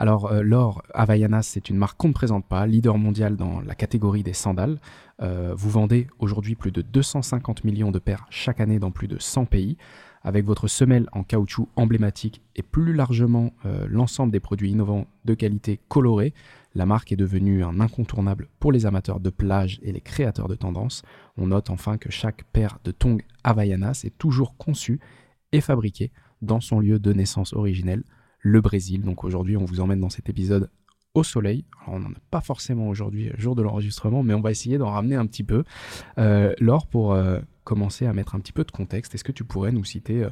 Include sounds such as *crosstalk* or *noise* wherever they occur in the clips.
Alors euh, Laure, Havaianas, c'est une marque qu'on ne présente pas, leader mondial dans la catégorie des sandales. Euh, vous vendez aujourd'hui plus de 250 millions de paires chaque année dans plus de 100 pays. Avec votre semelle en caoutchouc emblématique et plus largement euh, l'ensemble des produits innovants de qualité colorée, la marque est devenue un incontournable pour les amateurs de plage et les créateurs de tendances. On note enfin que chaque paire de tongs Havaianas est toujours conçue et fabriquée dans son lieu de naissance originel, le Brésil. Donc aujourd'hui, on vous emmène dans cet épisode au soleil. Alors on n'en a pas forcément aujourd'hui, jour de l'enregistrement, mais on va essayer d'en ramener un petit peu. Euh, Laure, pour euh, commencer à mettre un petit peu de contexte, est-ce que tu pourrais nous citer euh,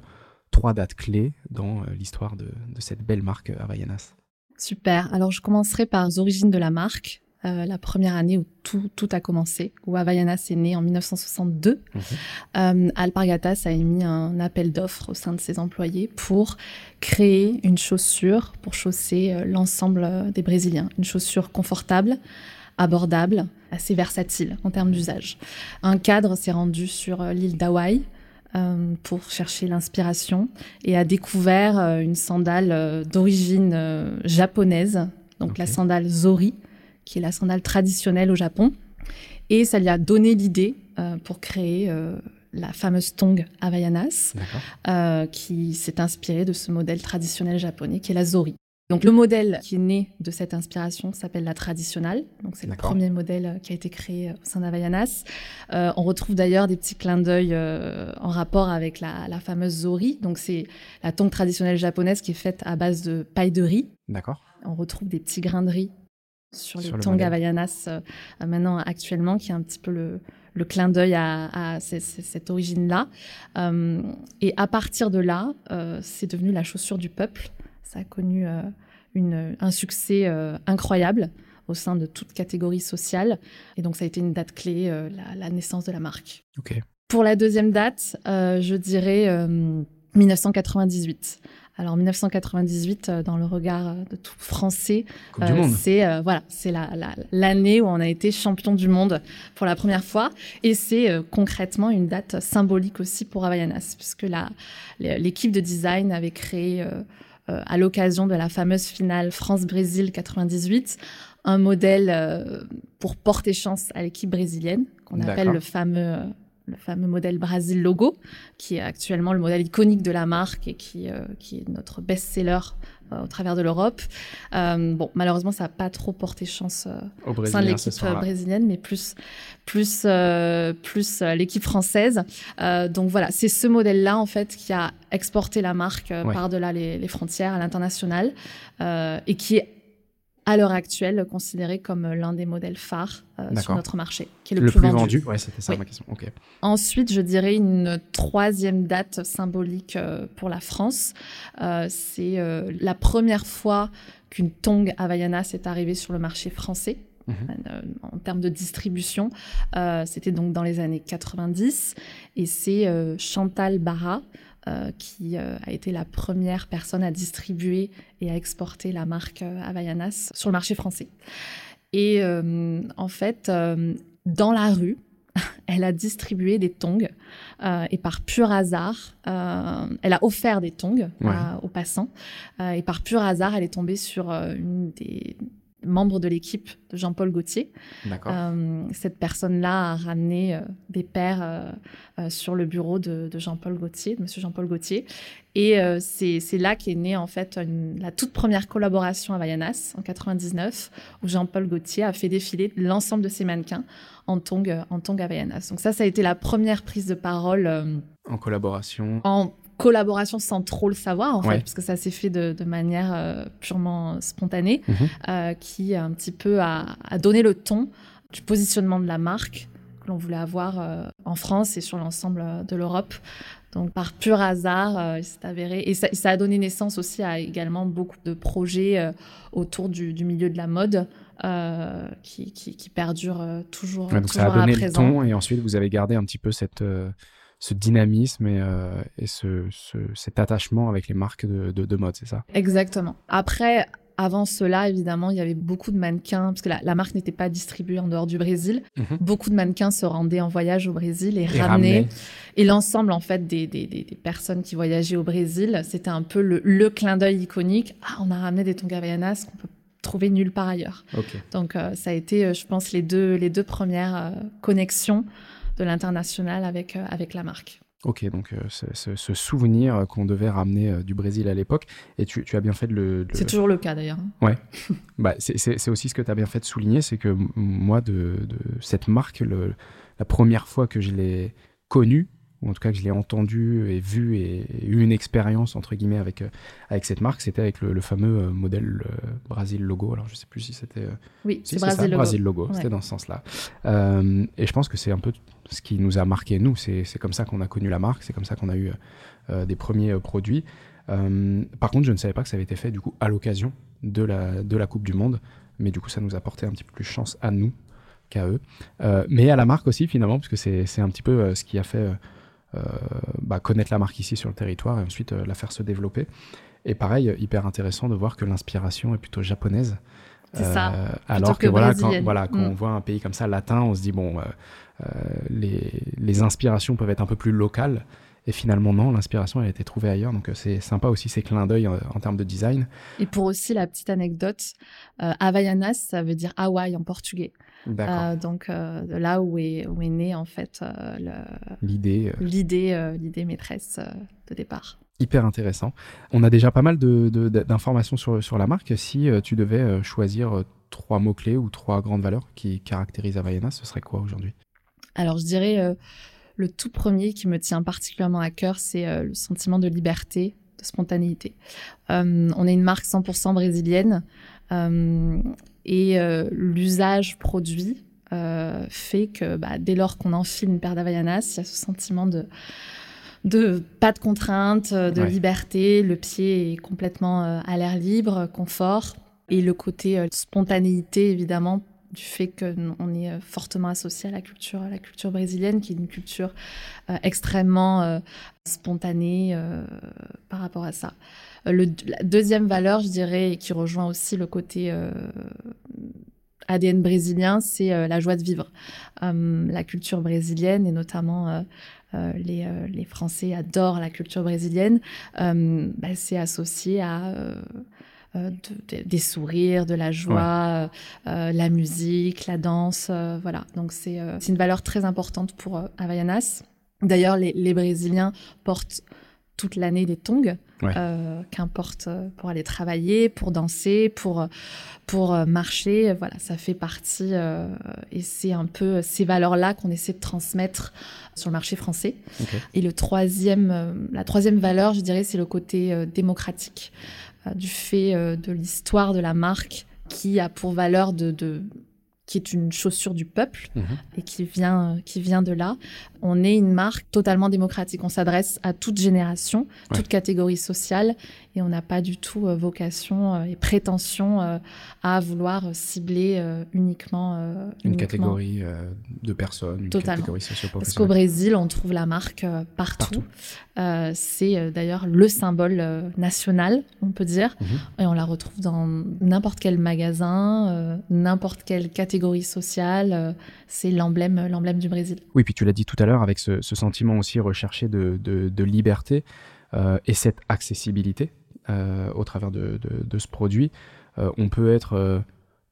trois dates clés dans euh, l'histoire de, cette belle marque euh, Havaianas? Super. Alors, je commencerai par les origines de la marque. Euh, la première année où tout, tout a commencé, où Havaianas est né en 1962. Euh, Alpargatas a émis un appel d'offres au sein de ses employés pour créer une chaussure pour chausser euh, l'ensemble des Brésiliens. Une chaussure confortable, abordable, assez versatile en termes d'usage. Un cadre s'est rendu sur l'île d'Hawaï euh, pour chercher l'inspiration et a découvert une sandale d'origine japonaise, donc la sandale Zori, qui est la sandale traditionnelle au Japon. Et ça lui a donné l'idée euh, pour créer euh, la fameuse tong Havaianas, euh, qui s'est inspirée de ce modèle traditionnel japonais qui est la Zori. Donc le modèle qui est né de cette inspiration s'appelle la traditionnelle. Donc c'est le premier modèle qui a été créé au sein d'Havaianas. Euh, on retrouve d'ailleurs des petits clins d'œil euh, en rapport avec la, la fameuse Zori. Donc c'est la tongue traditionnelle japonaise qui est faite à base de paille de riz. D'accord. On retrouve des petits grains de riz sur les Sur le. Havaianas euh, euh, maintenant actuellement, qui est un petit peu le, le clin d'œil à, à ces- ces- cette origine-là. Euh, et à partir de là, euh, c'est devenu la chaussure du peuple. Ça a connu une, un succès incroyable au sein de toute catégorie sociale. Et donc ça a été une date clé, la, la naissance de la marque. Pour la deuxième date, je dirais euh, 1998. Alors 1998, euh, dans le regard euh, de tout Français, euh, c'est euh, voilà, c'est la- la- l'année où on a été champion du monde pour la première fois, et c'est euh, concrètement une date symbolique aussi pour Havaianas, puisque l'équipe de design avait créé à l'occasion de la fameuse finale France-Brésil 98 un modèle pour porter chance à l'équipe brésilienne qu'on appelle le fameux le fameux modèle Brasil Logo, qui est actuellement le modèle iconique de la marque et qui, euh, qui est notre best-seller euh, au travers de l'Europe. Euh, bon, malheureusement, ça n'a pas trop porté chance Au sein de l'équipe brésilienne, mais plus, plus, plus l'équipe française. Donc voilà, c'est ce modèle-là, en fait, qui a exporté la marque Ouais. par-delà les, les frontières à l'international et qui est, à l'heure actuelle, considéré comme l'un des modèles phares euh, sur notre marché, qui est le, Le plus, vendu. Ouais, c'était ça Oui. ma question. Ensuite, je dirais une troisième date symbolique euh, pour la France. Euh, c'est euh, la première fois qu'une tongue Havaianas est arrivée sur le marché français. Mhm. euh, en termes de distribution, Euh, c'était donc dans les années 90 et c'est euh, Chantal Barra euh, qui euh, a été la première personne à distribuer et à exporter la marque euh, Havaianas sur le marché français. Et en fait, dans la rue, *laughs* elle a distribué des tongs euh, et par pur hasard, euh, elle a offert des tongs Ouais. à- aux passants euh, et par pur hasard, elle est tombée sur une des membres de l'équipe de Jean-Paul Gaultier. Euh, cette personne-là a ramené euh, des paires euh, euh, sur le bureau de, de Jean-Paul Gaultier, de Monsieur Jean-Paul Gaultier. Et c'est là qu'est née en fait une- la toute première collaboration à Vayanas en 99, où Jean-Paul Gaultier a fait défiler l'ensemble de ses mannequins en tongs euh, en tongs à Vayanas. Donc ça, ça a été la première prise de parole En collaboration. en collaboration sans trop le savoir en Ouais. fait, parce que ça s'est fait de, de manière euh, purement spontanée Mhm. euh, qui un petit peu a, a donné le ton du positionnement de la marque l'on voulait avoir en France et sur l'ensemble de l'Europe. Donc par pur hasard, il s'est avéré et ça, a donné naissance aussi à également beaucoup de projets autour du, milieu de la mode. qui, qui, perdurent toujours, donc ça a donné le ton et ensuite vous avez gardé un petit peu cette, ce dynamisme et, et ce, cet attachement avec les marques de, de, de mode, c'est ça? Exactement. Après, avant cela, évidemment, il y avait beaucoup de mannequins, parce que la, marque n'était pas distribuée en dehors du Brésil. Mhm. Beaucoup de mannequins se rendaient en voyage au Brésil et, ramenaient. Et l'ensemble, en fait, des, personnes qui voyageaient au Brésil, c'était un peu le, clin d'œil iconique. Ah, on a ramené des Tonga Havaianas qu'on peut trouver nulle part ailleurs. Donc, euh, ça a été, euh, je pense, les deux, les deux premières euh, connexions de l'international avec, avec la marque. Ok, donc euh, ce, souvenir qu'on devait ramener euh, du Brésil à l'époque, et tu, as bien fait de le... C'est toujours le cas d'ailleurs. Ouais, *laughs* bah, c'est aussi ce que tu as bien fait de souligner, c'est que moi, de, cette marque, la première fois que je l'ai connue, ou en tout cas que je l'ai entendu et vu et, eu une expérience entre guillemets avec euh, avec cette marque, c'était avec le, fameux euh, modèle euh, Brasil logo. Alors je sais plus si c'était oui, c'est Brasil, logo. Brasil logo. C'était dans ce sens-là. et je pense que c'est un peu ce qui nous a marqué nous. C'est comme ça qu'on a connu la marque. C'est comme ça qu'on a eu des premiers produits. par contre, je ne savais pas que ça avait été fait du coup à l'occasion de la de la Coupe du Monde. Mais du coup, ça nous a porté un petit peu plus chance à nous qu'à eux. mais à la marque aussi finalement, parce que c'est un petit peu ce qui a fait bah, connaître la marque ici sur le territoire et ensuite euh, la faire se développer. Et pareil, hyper intéressant de voir que l'inspiration est plutôt japonaise. C'est ça. Euh, alors que, voilà, quand, voilà, quand mm. on voit un pays comme ça, latin, on se dit, bon, les, les, inspirations peuvent être un peu plus locales. Et finalement, non, l'inspiration, elle a été trouvée ailleurs. Donc, c'est sympa aussi ces clins d'œil en, termes de design. Et pour aussi la petite anecdote, Havaianas, ça veut dire Hawaï en portugais. Euh, donc euh, là où est, où est née en fait euh, l'idée l'idée l'idée maîtresse de départ. Hyper intéressant. On a déjà pas mal d'informations de, sur, sur la marque. Si tu devais choisir trois mots-clés ou trois grandes valeurs qui caractérisent Havaiana, ce serait quoi aujourd'hui? Alors je dirais le tout premier qui me tient particulièrement à cœur, c'est le sentiment de liberté, de spontanéité. on est une marque 100% brésilienne et euh, l'usage produit euh, fait que bah, dès lors qu'on enfile une paire d'Havaianas, il y a ce sentiment de, de pas de contraintes, de liberté, le pied est complètement euh, à l'air libre, confort, et le côté spontanéité évidemment du fait qu'on est fortement associé à la culture, à la culture brésilienne, qui est une culture extrêmement spontanée par rapport à ça. Le, la deuxième valeur, je dirais, et qui rejoint aussi le côté euh, ADN brésilien, c'est euh, la joie de vivre. Euh, la culture brésilienne et notamment les, les, Français adorent la culture brésilienne. Bah, c'est associé à des sourires, de la joie, la musique, la danse, voilà. Donc c'est une valeur très importante pour Havaianas. D'ailleurs, les, les Brésiliens portent toute l'année des tongs, euh, qu'importe euh, pour aller travailler, pour danser, pour pour euh, marcher. Voilà, ça fait partie et c'est un peu ces valeurs-là qu'on essaie de transmettre sur le marché français. Et le troisième, la troisième valeur, je dirais, c'est le côté démocratique du fait de l'histoire de la marque qui a pour valeur de, de qui est une chaussure du peuple mhm. et qui vient, qui vient de là. On est une marque totalement démocratique. On s'adresse à toute génération, toute catégorie sociale et on n'a pas du tout euh, vocation euh, et prétention euh, à vouloir cibler uniquement une catégorie de personnes, une Totalement. catégorie Parce qu'au Brésil, on trouve la marque partout. C'est d'ailleurs le symbole national, on peut dire, mhm. et on la retrouve dans n'importe quel magasin, n'importe quelle catégorie sociale. C'est l'emblème, l'emblème du Brésil. Oui, puis tu l'as dit tout à l'heure avec ce, sentiment aussi recherché de, de liberté et cette accessibilité euh, au travers de, ce produit. Euh, on peut être euh,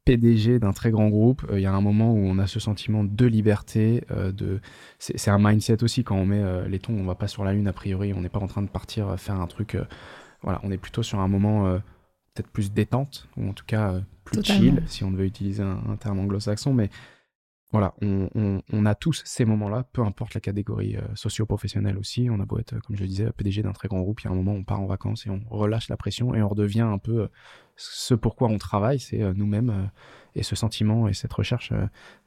PDG d'un très grand groupe, il y a un moment où on a ce sentiment de liberté, de c'est un mindset aussi quand on met les tons, on va pas sur la lune a priori, on n'est pas en train de partir faire un truc, voilà, on est plutôt sur un moment peut-être plus détente ou en tout cas plus chill si on veut utiliser un, un terme anglo-saxon, mais voilà, on, a tous ces moments-là, peu importe la catégorie euh, socio-professionnelle aussi. On a beau être, comme je le disais, PDG d'un très grand groupe, il y a un moment on part en vacances et on relâche la pression et on redevient un peu euh, ce pourquoi on travaille, c'est nous-mêmes et ce sentiment et cette recherche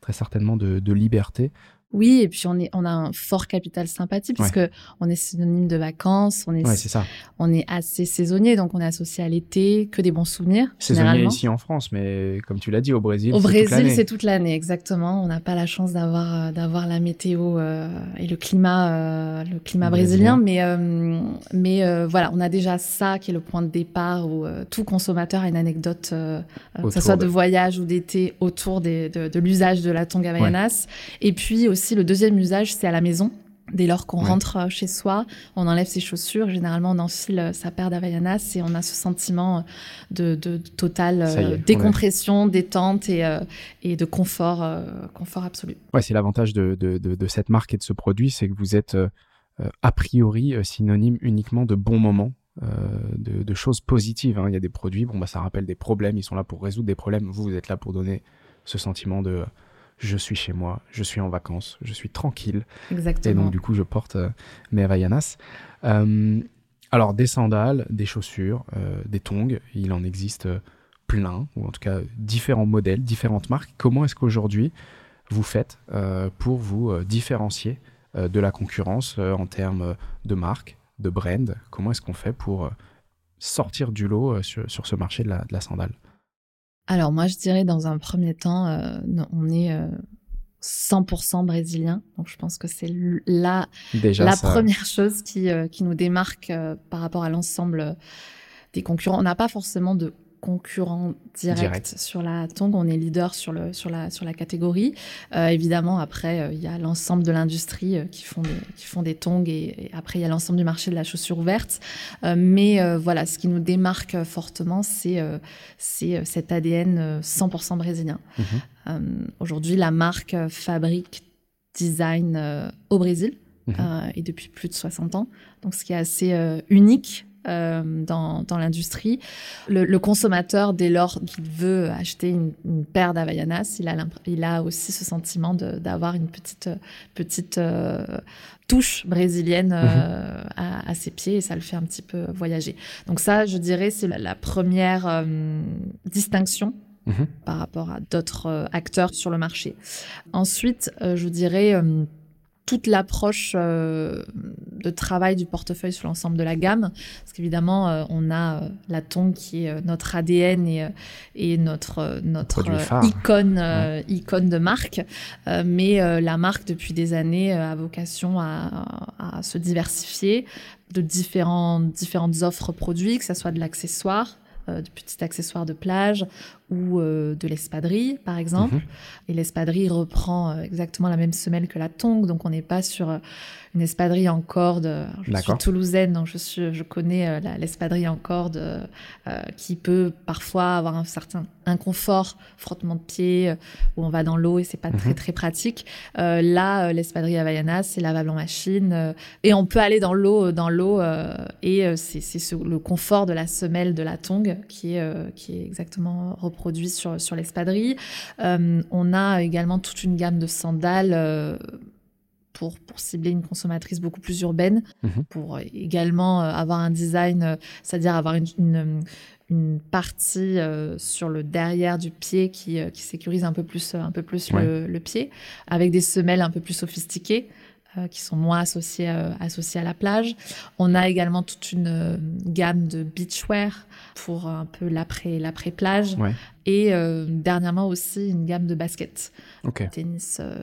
très certainement de liberté oui, et puis on est, on a un fort capital sympathie puisque on est synonyme de vacances, on est, ça. on est assez saisonnier, donc on est associé à l'été, que des bons souvenirs. Saisonnier ici en France, mais comme tu l'as dit, au Brésil. Au Brésil, c'est toute l'année, exactement. On n'a pas la chance d'avoir, euh, d'avoir la météo euh, et le climat, euh, le climat brésilien, mais, mais voilà, on a déjà ça qui est le point de départ où tout consommateur a une anecdote, que ce soit de, voyage ou d'été, autour des, de, de l'usage de la tonga Havaianas. Et puis aussi, le deuxième usage, c'est à la maison. Dès lors qu'on rentre euh, chez soi, on enlève ses chaussures. Généralement, on enfile euh, sa paire d'Havaianas et on a ce sentiment de, de, totale euh, décompression, détente et, et de confort, confort absolu. Ouais, c'est l'avantage de, de, cette marque et de ce produit, c'est que vous êtes a priori synonyme uniquement de bons moments. de, choses positives. Hein. Il y a des produits, bon, bah, ça rappelle des problèmes, ils sont là pour résoudre des problèmes. Vous, vous êtes là pour donner ce sentiment de, je suis chez moi, je suis en vacances, je suis tranquille. Exactement. Et donc, du coup, je porte euh, mes Havaianas. Euh, alors, des sandales, des chaussures, euh, des tongs, il en existe plein, ou en tout cas différents modèles, différentes marques. Comment est-ce qu'aujourd'hui vous faites pour vous différencier de la concurrence en termes de marque, de brand? Comment est-ce qu'on fait pour sortir du lot sur, ce marché de la sandale? Alors moi, je dirais dans un premier temps, euh, on est 100% euh, brésilien. Donc je pense que c'est la, la première chose qui, euh, qui nous démarque par rapport à l'ensemble des concurrents. On n'a pas forcément de concurrent direct, sur la tongue. On est leader sur, le, sur, la, sur la catégorie. Euh, évidemment, après, euh, il y a l'ensemble de l'industrie euh, qui, font des, qui font des tongs et, après, il y a l'ensemble du marché de la chaussure ouverte. mais voilà, ce qui nous démarque fortement, c'est c'est cet ADN 100% brésilien. Mhm. Aujourd'hui, la marque fabrique, design au Brésil. Mhm. et depuis plus de 60 ans. Donc, ce qui est assez unique euh, dans, dans l'industrie. Le, le, consommateur, dès lors qu'il veut acheter une, une paire d'Havaianas, il a, il a aussi ce sentiment d'avoir une petite, petite euh, touche brésilienne euh, mhm. à, à, ses pieds et ça le fait un petit peu voyager. Donc ça, je dirais, c'est la, première distinction mhm. par rapport à d'autres acteurs sur le marché. Ensuite, je dirais toute l'approche euh, de travail du portefeuille sur l'ensemble de la gamme. Parce qu'évidemment, euh, on a euh, la tongue qui est notre ADN et, et notre, notre icône, icône de marque. mais la marque, depuis des années, a vocation à, à, se diversifier de différentes offres produits, que ce soit de l'accessoire, de petits accessoires de plage ou euh, de l'espadrille, par exemple. Mhm. Et l'espadrille reprend euh, exactement la même semelle que la tongue, donc on n'est pas sur euh, une espadrille en corde. Je suis toulousaine, donc je, suis, je connais l'espadrille en corde qui peut parfois avoir un certain inconfort, frottement de pied, où on va dans l'eau et c'est pas très mhm. très pratique. là, l'espadrille Havaiana, c'est lavable en machine et on peut aller dans l'eau, dans l'eau et c'est le confort de la semelle de la tongue qui est qui est exactement produits sur, sur l'espadrille. Euh, on a également toute une gamme de sandales euh, pour, pour, cibler une consommatrice beaucoup plus urbaine, mhm. pour également euh, avoir un design, c'est-à-dire avoir une, une, partie sur le derrière du pied qui, qui sécurise un peu plus, un peu plus le, le, pied, avec des semelles un peu plus sophistiquées. Qui sont moins associées, associées à la plage. On a également toute une gamme de beachwear pour un peu l'après l'après plage et euh, dernièrement aussi une gamme de baskets. Tennis euh,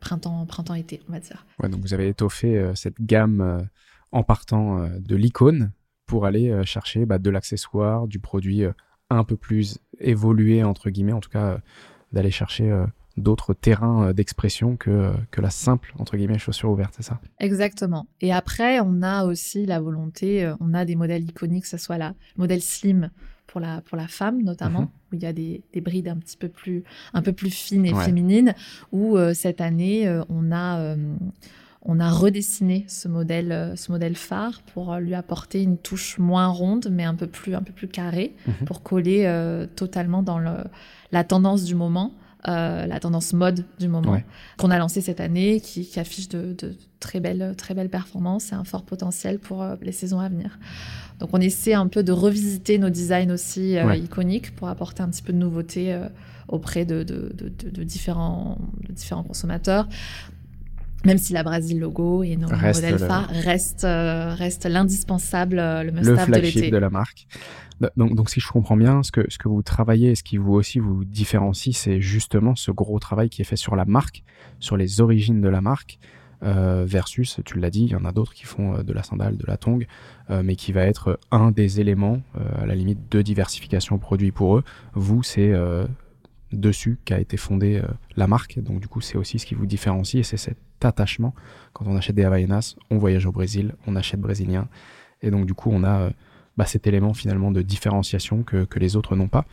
printemps printemps été on va dire. Ouais, donc vous avez étoffé euh, cette gamme en partant de l'icône pour aller chercher bah, de l'accessoire du produit un peu plus évolué entre guillemets en tout cas d'aller chercher d'autres terrains d'expression que, que la simple, entre guillemets, chaussure ouverte, c'est ça? Exactement. Et après, on a aussi la volonté, on a des modèles iconiques, que ce soit la modèle slim pour la, pour la femme notamment, mhm. où il y a des, des, brides un petit peu plus, un peu plus fines et féminines, où cette année, on a on a redessiné ce modèle, ce modèle phare pour lui apporter une touche moins ronde, mais un peu plus, un peu plus carrée, mhm. pour coller totalement dans le, la tendance du moment. La tendance mode du moment, qu'on a lancé cette année, qui, affiche de, très, belles, très belles performances et un fort potentiel pour les saisons à venir. Donc on essaie un peu de revisiter nos designs aussi iconiques pour apporter un petit peu de nouveauté auprès de, différents, différents consommateurs même si la Brésil logo et nos modèles phares restent, euh, reste l'indispensable, euh, le must Le flagship de, la marque. Donc, donc, si je comprends bien, ce que, ce que vous travaillez et ce qui vous aussi vous différencie, c'est justement ce gros travail qui est fait sur la marque, sur les origines de la marque, euh, versus, tu l'as dit, il y en a d'autres qui font de la sandale, de la tongue, mais qui va être un des éléments, à la limite, de diversification produit pour eux. Vous, c'est dessus qu'a été fondée la marque. Donc du coup, c'est aussi ce qui vous différencie et c'est cette attachement. Quand on achète des Havaianas, on voyage au Brésil, on achète brésilien. Et donc, du coup, on a euh, bah, cet élément finalement de différenciation que, les autres n'ont pas.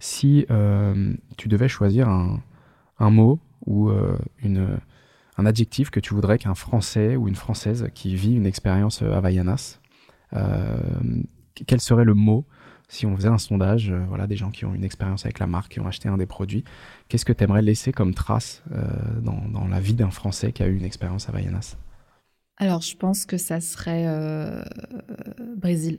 Si euh, tu devais choisir un, mot ou euh, une, un adjectif que tu voudrais qu'un Français ou une Française qui vit une expérience Havaianas, quel serait le mot si on faisait un sondage, euh, voilà, des gens qui ont une expérience avec la marque, qui ont acheté un des produits, qu'est-ce que tu aimerais laisser comme trace euh, dans, la vie d'un Français qui a eu une expérience à Havaianas Alors, je pense que ça serait euh, Brésil.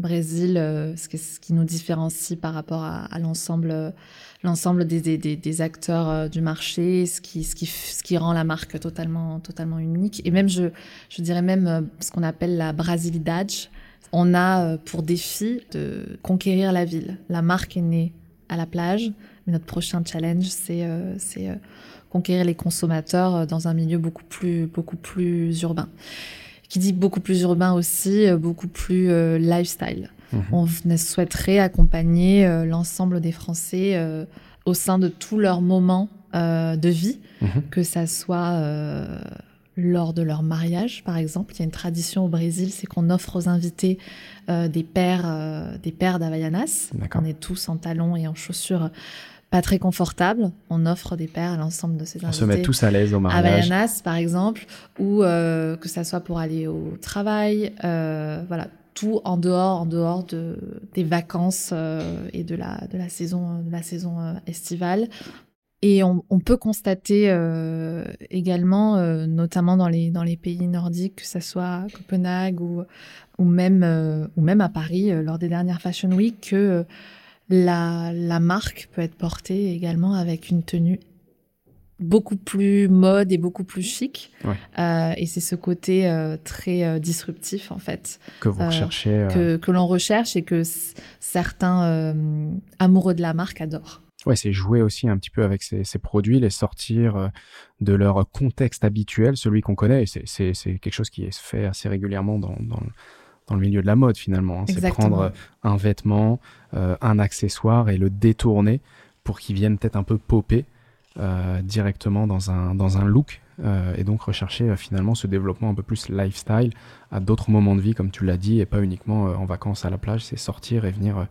Brésil, ce, qui nous différencie par rapport à, l'ensemble, l'ensemble des, des, acteurs du marché, ce qui, ce, qui, ce qui rend la marque totalement, totalement unique. Et même, je, je dirais même ce qu'on appelle la brasilidade, on a euh, pour défi de conquérir la ville. La marque est née à la plage, mais notre prochain challenge, c'est euh, euh, conquérir les consommateurs dans un milieu beaucoup plus, beaucoup plus urbain. Qui dit beaucoup plus urbain aussi, beaucoup plus lifestyle. Mhm. On souhaiterait accompagner l'ensemble des Français au sein de tous leurs moments de vie, mhm. que ça soit lors de leur mariage, par exemple. Il y a une tradition au Brésil, c'est qu'on offre aux invités euh, des paires, euh, des paires. On est tous en talons et en chaussures pas très confortables. On offre des paires à l'ensemble de ces invités. On se met tous à l'aise au mariage. Havaianas, par exemple, ou euh, que ça soit pour aller au travail. voilà, tout en dehors, en dehors de, des vacances et de la, de la saison, de la saison estivale. Et on, peut constater euh, également, euh, notamment dans les, dans les pays nordiques, que ce soit Copenhague ou, ou, même, euh, ou même à Paris lors des dernières Fashion Week, que la, la marque peut être portée également avec une tenue beaucoup plus mode et beaucoup plus chic. et c'est ce côté très disruptif, en fait. Que vous recherchez. Que, que l'on recherche et que certains amoureux de la marque adorent. Ouais, c'est jouer aussi un petit peu avec ces, produits, les sortir euh, de leur contexte habituel, celui qu'on connaît. C'est quelque chose qui est fait assez régulièrement dans, dans, le milieu de la mode finalement. Hein. C'est prendre euh, un vêtement, euh, un accessoire et le détourner pour qu'il vienne peut-être un peu popper directement dans un, dans un look. et donc rechercher finalement ce développement un peu plus lifestyle à d'autres moments de vie, comme tu l'as dit, et pas uniquement en vacances à la plage. C'est sortir et venir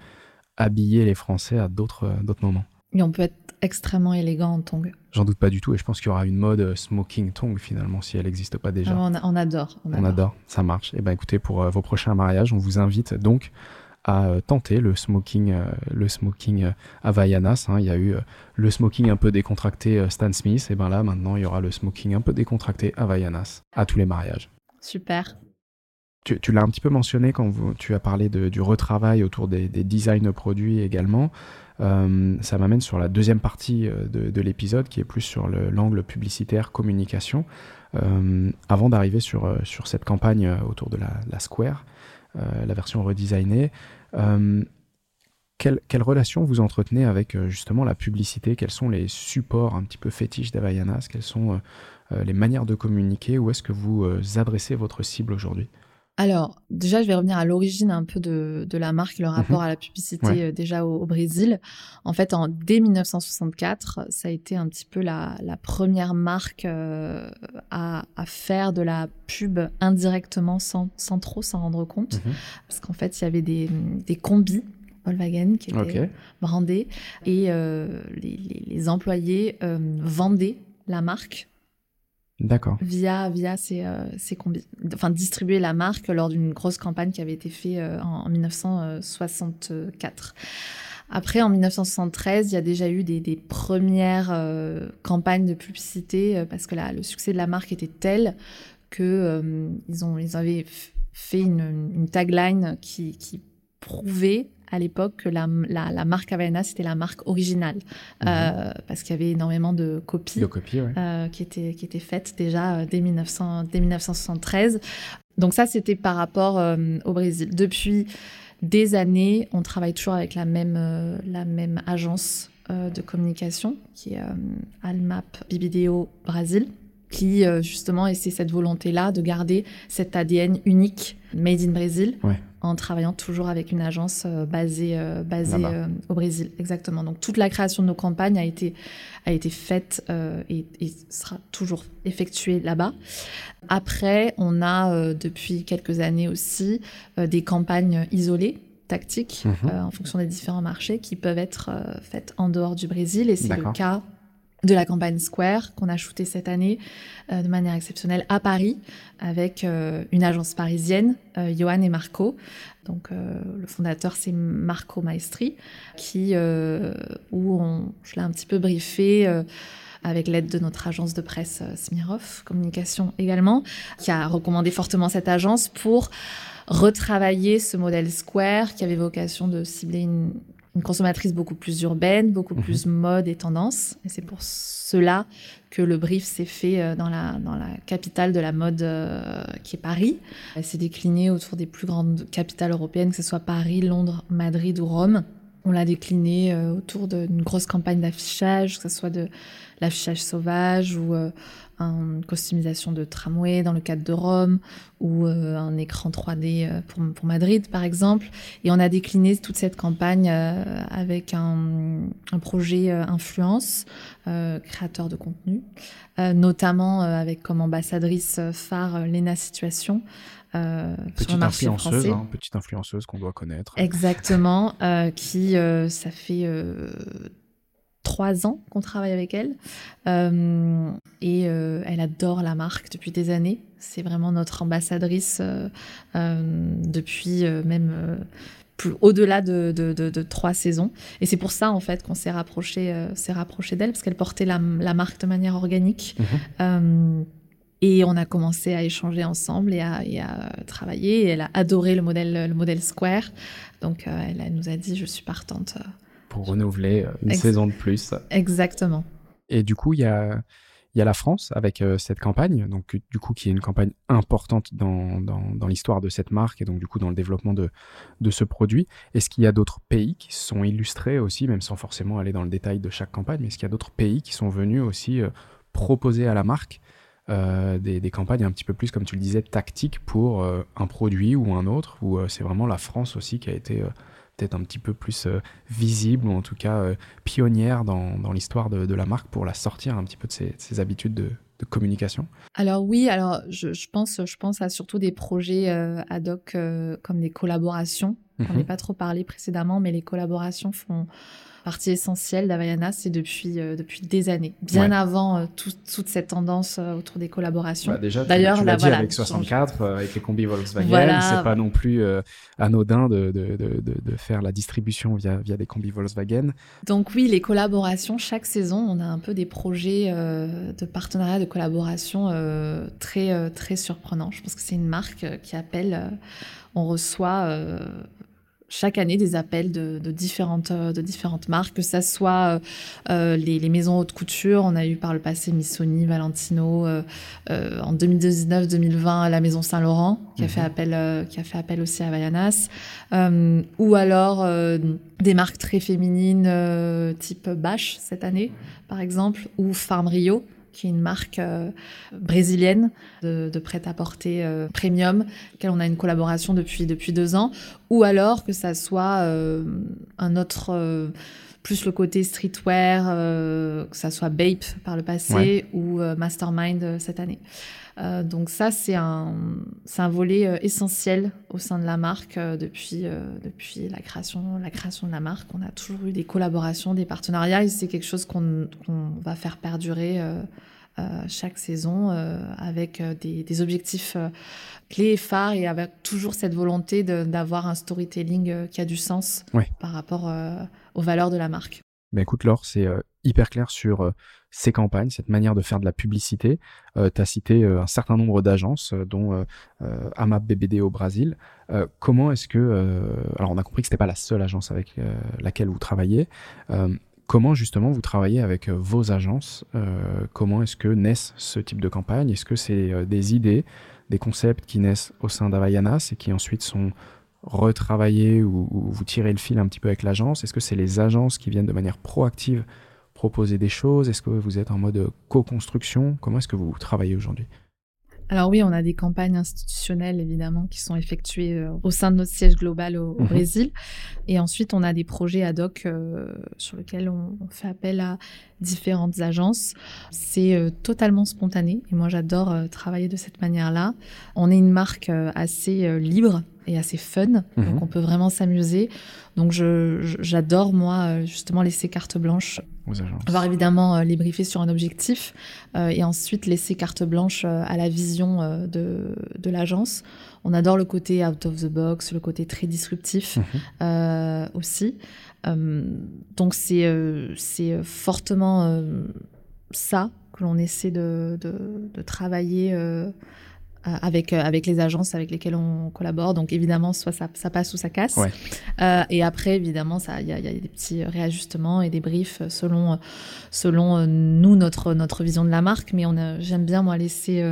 habiller les Français à d'autres moments. Et on peut être extrêmement élégant en tongue. J'en doute pas du tout et je pense qu'il y aura une mode euh, smoking tongue finalement si elle n'existe pas déjà. on, adore, on, adore. ça marche. Et eh ben écoutez, pour euh, vos prochains mariages, on vous invite donc à euh, tenter le smoking, le smoking Havaianas. Hein. Il y a eu le smoking un peu décontracté Stan Smith, et ben là maintenant il y aura le smoking un peu décontracté Havaianas à tous les mariages. Super. Tu, l'as un petit peu mentionné quand tu as parlé du retravail autour des, des designs produits également. Euh, ça m'amène sur la deuxième partie euh, de, l'épisode qui est plus sur l'angle publicitaire communication. Euh, avant d'arriver sur, cette campagne autour de la, Square, la version redesignée, quelle, quelle, relation vous entretenez avec justement la publicité? Quels sont les supports un petit peu fétiches d'Avaianas Quelles sont les manières de communiquer? Où est-ce que vous adressez votre cible aujourd'hui? Alors, déjà, je vais revenir à l'origine un peu de, la marque, le rapport mhm. à la publicité euh, déjà au, Brésil. En fait, en, dès 1964, ça a été un petit peu la, première marque euh, à, faire de la pub indirectement, sans, trop s'en rendre compte. Mhm. Parce qu'en fait, il y avait des, combis Volkswagen qui étaient brandés et euh, les, employés vendaient la marque D'accord. Via, via ces, euh, combis. Enfin, distribuer la marque lors d'une grosse campagne qui avait été faite euh, en, 1964. Après, en 1973, il y a déjà eu des, premières campagnes de publicité parce que le succès de la marque était tel que ils, ont, ils avaient fait une, tagline qui prouvait à l'époque que la, la, marque Havaianas c'était la marque originale mhm. euh, parce qu'il y avait énormément de copies, euh, qui, étaient, qui étaient faites déjà euh, dès, 1900, dès 1973. Donc ça, c'était par rapport au Brésil. Depuis des années, on travaille toujours avec la même, la même agence de communication qui est Almap Bibideo Brasil qui justement essaie cette volonté-là de garder cet ADN unique made in Brésil en travaillant toujours avec une agence euh, basée, euh, basée euh, au Brésil. Exactement. Donc toute la création de nos campagnes a été, a été faite et, et, sera toujours effectuée là-bas. Après, on a depuis quelques années aussi des campagnes isolées tactiques mhm. en fonction des différents marchés qui peuvent être faites en dehors du Brésil et c'est le cas de la campagne Square qu'on a shooté cette année euh, de manière exceptionnelle à Paris avec euh, une agence parisienne, euh, Johan et Marco. Donc le fondateur c'est Marco Maestri qui où on, je l'ai un petit peu briefé avec l'aide de notre agence de presse Smirov Communication également, qui a recommandé fortement cette agence pour retravailler ce modèle Square qui avait vocation de cibler une, une consommatrice beaucoup plus urbaine, beaucoup mhm. plus mode et tendance. Et c'est pour cela que le brief s'est fait euh, dans la, dans la capitale de la mode euh, qui est Paris. Elle s'est déclinée autour des plus grandes capitales européennes, que ce soit Paris, Londres, Madrid ou Rome. On l'a décliné euh, autour d'une grosse campagne d'affichage, que ce soit de l'affichage sauvage ou une costumisation de tramway dans le cadre de Rome ou euh, un écran 3D euh, pour, Madrid par exemple. Et on a décliné toute cette campagne euh, avec un projet influence, créateur de contenu, notamment avec comme ambassadrice phare Lena Situation. Euh, petite influenceuse, hein, petite influenceuse qu'on doit connaître. Exactement, qui ça fait trois ans qu'on travaille avec elle. Euh, et euh, elle adore la marque depuis des années. C'est vraiment notre ambassadrice euh, depuis même au-delà de, de, trois saisons. Et c'est pour ça en fait qu'on s'est rapproché, s'est rapproché d'elle parce qu'elle portait la, la, marque de manière organique. Mhm. Et on a commencé à échanger ensemble et à, et à, travailler. Et elle a adoré le modèle, le modèle Square. Donc elle, elle, nous a dit je suis partante pour renouveler euh, une saison de plus. Exactement. Et du coup, il y a, y a la France avec euh, cette campagne, donc du coup qui est une campagne importante dans, dans, l'histoire de cette marque et donc du coup dans le développement de, de ce produit. Est-ce qu'il y a d'autres pays qui sont illustrés aussi, même sans forcément aller dans le détail de chaque campagne, mais est-ce qu'il y a d'autres pays qui sont venus aussi euh, proposer à la marque des, des, campagnes un petit peu plus, comme tu le disais, tactiques pour un produit ou un autre, ou c'est vraiment la France aussi qui a été peut-être un petit peu plus euh, visible ou en tout cas euh, pionnière dans, dans l'histoire de, de, la marque pour la sortir un petit peu de ses, habitudes de, de, communication Alors oui, alors je, je, pense, je pense à surtout des projets euh, ad hoc comme des collaborations. On n'est mhm. pas trop parlé précédemment, mais les collaborations font partie essentielle d'Avayana, c'est depuis, euh, depuis des années, bien avant euh, toute cette tendance euh, autour des collaborations. Bah déjà, D'ailleurs, tu, l'as dit avec 64, avec les combis Volkswagen, c'est pas non plus anodin de, de, de, de, faire la distribution via, via des combis Volkswagen. Donc oui, les collaborations, chaque saison, on a un peu des projets de partenariat, de collaboration très, très surprenants. Je pense que c'est une marque qui appelle, on reçoit chaque année des appels de, différentes, euh, de différentes marques, que ça soit euh, euh, les, maisons haute couture, on a eu par le passé Missoni, Valentino, en 2019-2020 la maison Saint-Laurent qui a fait mhm. appel, qui a fait appel aussi à Vayanas, ou alors des marques très féminines type Bash cette année par exemple, ou Farm Rio qui est une marque euh, brésilienne de, prêt-à-porter euh, premium, laquelle on a une collaboration depuis, depuis deux ans, ou alors que ça soit euh, un autre, plus le côté streetwear, que ça soit Bape par le passé ou Mastermind cette année. donc ça, c'est un, un volet essentiel au sein de la marque depuis, depuis la, création, la création de la marque. On a toujours eu des collaborations, des partenariats et c'est quelque chose qu'on, qu'on va faire perdurer chaque saison avec des, objectifs clés et phares et avec toujours cette volonté d'avoir un storytelling qui a du sens par rapport aux valeurs de la marque. Écoute Laure, c'est hyper clair sur ces campagnes, cette manière de faire de la publicité. Euh, tu as cité euh, un certain nombre d'agences, euh, dont AMAP BBD au Brésil. comment est-ce que... alors on a compris que ce n'était pas la seule agence avec laquelle vous travaillez. comment justement vous travaillez avec vos agences? Comment est-ce que naissent ce type de campagne? Est-ce que c'est des idées, des concepts qui naissent au sein d'Avaianas et qui ensuite sont retravaillés ou, ou, vous tirez le fil un petit peu avec l'agence? Est-ce que c'est les agences qui viennent de manière proactive proposer des choses? Est-ce que vous êtes en mode co-construction? Comment est-ce que vous travaillez aujourd'hui? Alors oui, on a des campagnes institutionnelles évidemment qui sont effectuées euh, au sein de notre siège global au, mhm. Brésil. Et ensuite, on a des projets ad hoc euh, sur lesquels on, fait appel à différentes agences. C'est euh, totalement spontané et moi j'adore travailler de cette manière-là. On est une marque assez libre et assez fun, donc mhm. on peut vraiment s'amuser. Donc j'adore moi justement laisser carte blanche aux agences. Avoir évidemment les briefer sur un objectif et ensuite laisser carte blanche à la vision de, de l'agence. On adore le côté out of the box, le côté très disruptif mhm. aussi. donc c'est c'est fortement ça que l'on essaie de, de, de travailler euh, avec, euh, avec les agences avec lesquelles on collabore. Donc évidemment, soit ça, ça passe ou ça casse. Euh, et après, évidemment, il y a, y a, des petits réajustements et des briefs selon, selon nous, notre, notre vision de la marque. Mais j'aime bien, moi, laisser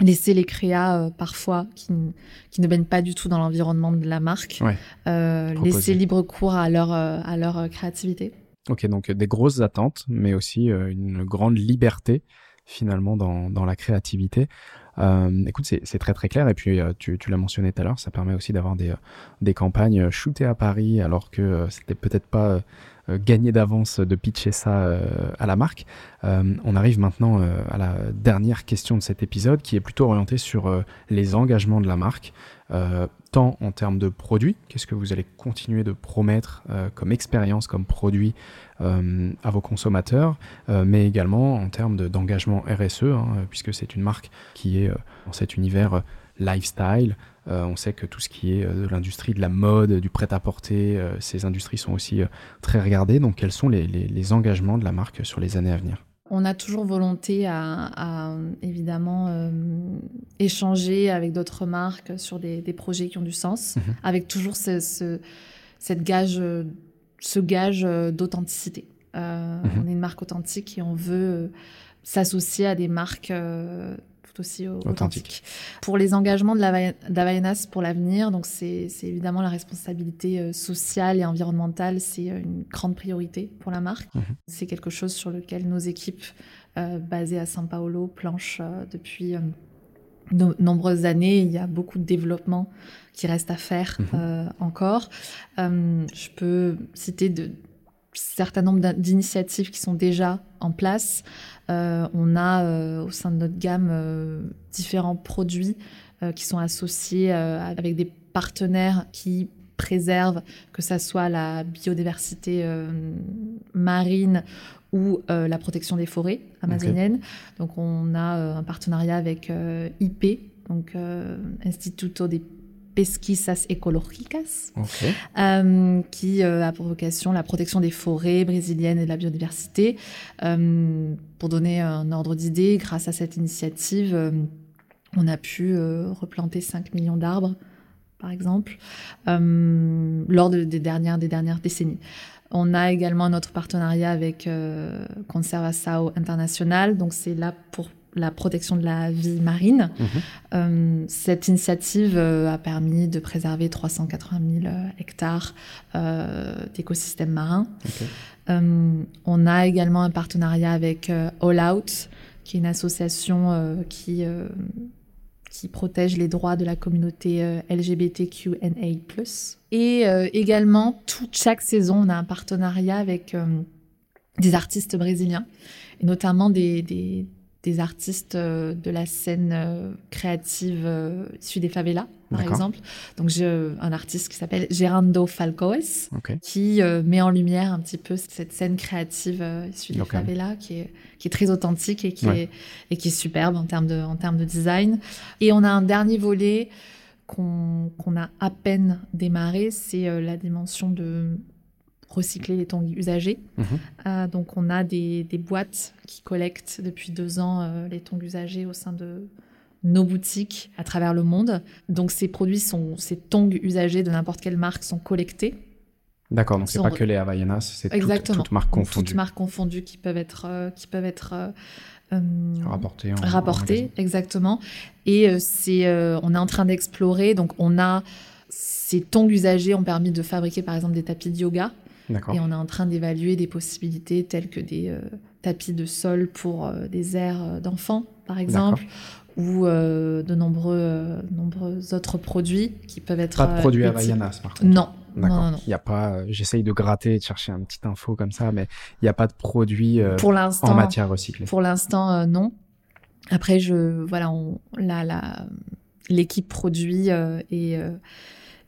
laisser les créas parfois qui, qui ne baignent pas du tout dans l'environnement de la marque, laisser libre cours à leur, à leur créativité. Ok, donc des grosses attentes, mais aussi une grande liberté finalement dans, dans la créativité. Euh, écoute, c'est très très clair. Et puis, euh, tu, l'as mentionné tout à l'heure, ça permet aussi d'avoir des, euh, campagnes shootées à Paris, alors que c'était peut-être pas gagné d'avance de pitcher ça à la marque. on arrive maintenant à la dernière question de cet épisode, qui est plutôt orientée sur les engagements de la marque tant en termes de produits, qu'est-ce que vous allez continuer de promettre comme expérience, comme produit euh, à vos consommateurs, euh, mais également en termes d'engagement RSE, hein, puisque c'est une marque qui est euh, dans cet univers lifestyle. on sait que tout ce qui est de l'industrie de la mode, du prêt-à-porter, ces industries sont aussi très regardées. Donc quels sont les, engagements de la marque sur les années à venir? On a toujours volonté à, évidemment échanger avec d'autres marques sur des, projets qui ont du sens, mhm. avec toujours ce, cette gage ce gage euh, d'authenticité. Euh, mhm. On est une marque authentique et on veut euh, s'associer à des marques tout aussi authentiques. Pour les engagements de d'Avaianas pour l'avenir, donc c'est évidemment la responsabilité sociale et environnementale, c'est une grande priorité pour la marque. Mhm. C'est quelque chose sur lequel nos équipes basées à São Paulo planchent depuis de nombreuses années. Il y a beaucoup de développement qui reste à faire mhm. euh, encore. Euh, je peux citer de certain nombre d'initiatives qui sont déjà en place. Euh, on a au sein de notre gamme différents produits qui sont associés avec des partenaires qui préservent, que ce soit la biodiversité marine ou la protection des forêts amazoniennes. Donc on a un partenariat avec IP, donc Instituto de Pesquisas Ecológicas, euh, qui euh, a pour vocation la protection des forêts brésiliennes et de la biodiversité. Euh, pour donner un ordre d'idée, grâce à cette initiative, on a pu replanter 5 millions d'arbres, par exemple, lors des, dernières, des dernières décennies. On a également notre partenariat avec Conservação International, donc c'est là pour la protection de la vie marine. Mhm. Euh, cette initiative euh, a permis de préserver 380 000 euh, hectares d'écosystèmes marins. on a également un partenariat avec All Out, qui est une association qui, qui protège les droits de la communauté LGBTQNA+. Et également, toute chaque saison, on a un partenariat avec des artistes brésiliens, et notamment des des artistes de la scène créative issue des favelas, par exemple. Donc j'ai un artiste qui s'appelle Gerando Falcoes, qui met en lumière un petit peu cette scène créative issue des favelas, qui est, qui est très authentique et qui, est, et qui est superbe en termes, de, en termes de design. Et on a un dernier volet qu'on a à peine démarré, c'est la dimension de recycler les tongs usagés. Mhm. Euh, donc on a des, boîtes qui collectent depuis deux ans euh, les tongs usagés au sein de nos boutiques à travers le monde. Donc ces produits sont, ces tongs usagés de n'importe quelle marque sont collectés. D'accord, donc c'est pas que les Havaianas, c'est toutes, toutes, marques confondues. Toutes marques confondues qui peuvent être, euh, qui peuvent être rapportées. rapportées, exactement. Et c'est, on est en train d'explorer. Donc on a ces tongs usagés ont permis de fabriquer par exemple des tapis de yoga. Et on est en train d'évaluer des possibilités telles que des euh, tapis de sol pour euh, des aires euh, d'enfants, par exemple, ou de nombreux, nombreux autres produits qui peuvent être. Pas de produits Havaianas, par contre. Non. Non, Il y a pas. J'essaye de gratter et de chercher un petit info comme ça, mais il n'y a pas de produits en matière recyclée. Pour l'instant, non. Après, je voilà, on, la, l'équipe produit et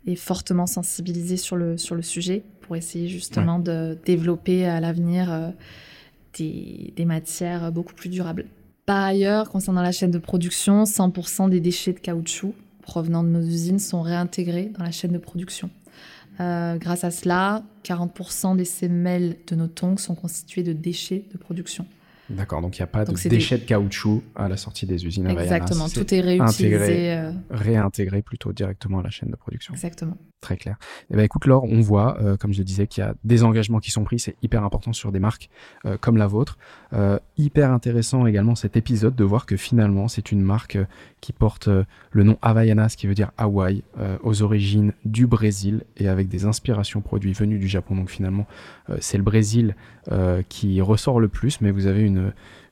est fortement sensibilisée sur le, sur le sujet pour essayer justement de développer à l'avenir euh, des, des, matières beaucoup plus durables. Par ailleurs, concernant la chaîne de production, 100% des déchets de caoutchouc provenant de nos usines sont réintégrés dans la chaîne de production. Euh, grâce à cela, 40% des semelles de nos tongs sont constituées de déchets de production. D'accord, donc il n'y a pas de déchets de caoutchouc à la sortie des usines Exactement, tout est réutilisé. Euh. réintégré plutôt directement à la chaîne de production. Exactement. Très clair. Eh ben, écoute Laure, on voit, euh, comme je le disais, qu'il y a des engagements qui sont pris, c'est hyper important sur des marques euh, comme la vôtre. hyper intéressant également cet épisode de voir que finalement c'est une marque qui porte le nom Havaianas, qui veut dire Hawaï, aux origines du Brésil et avec des inspirations produits venus du Japon. Donc finalement, c'est le Brésil qui ressort le plus, mais vous avez une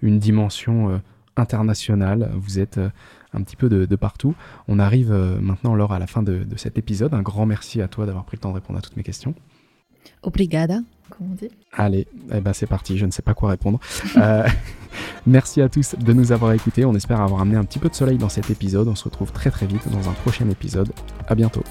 une, dimension euh, internationale. Vous êtes euh, un petit peu de, partout. On arrive euh, maintenant, Laure, à la fin de, cet épisode. Un grand merci à toi d'avoir pris le temps de répondre à toutes mes questions. Obrigada, comme on dit. Allez, eh ben c'est parti, je ne sais pas quoi répondre. *laughs* merci à tous de nous avoir écoutés. On espère avoir amené un petit peu de soleil dans cet épisode. On se retrouve très très vite dans un prochain épisode. À bientôt.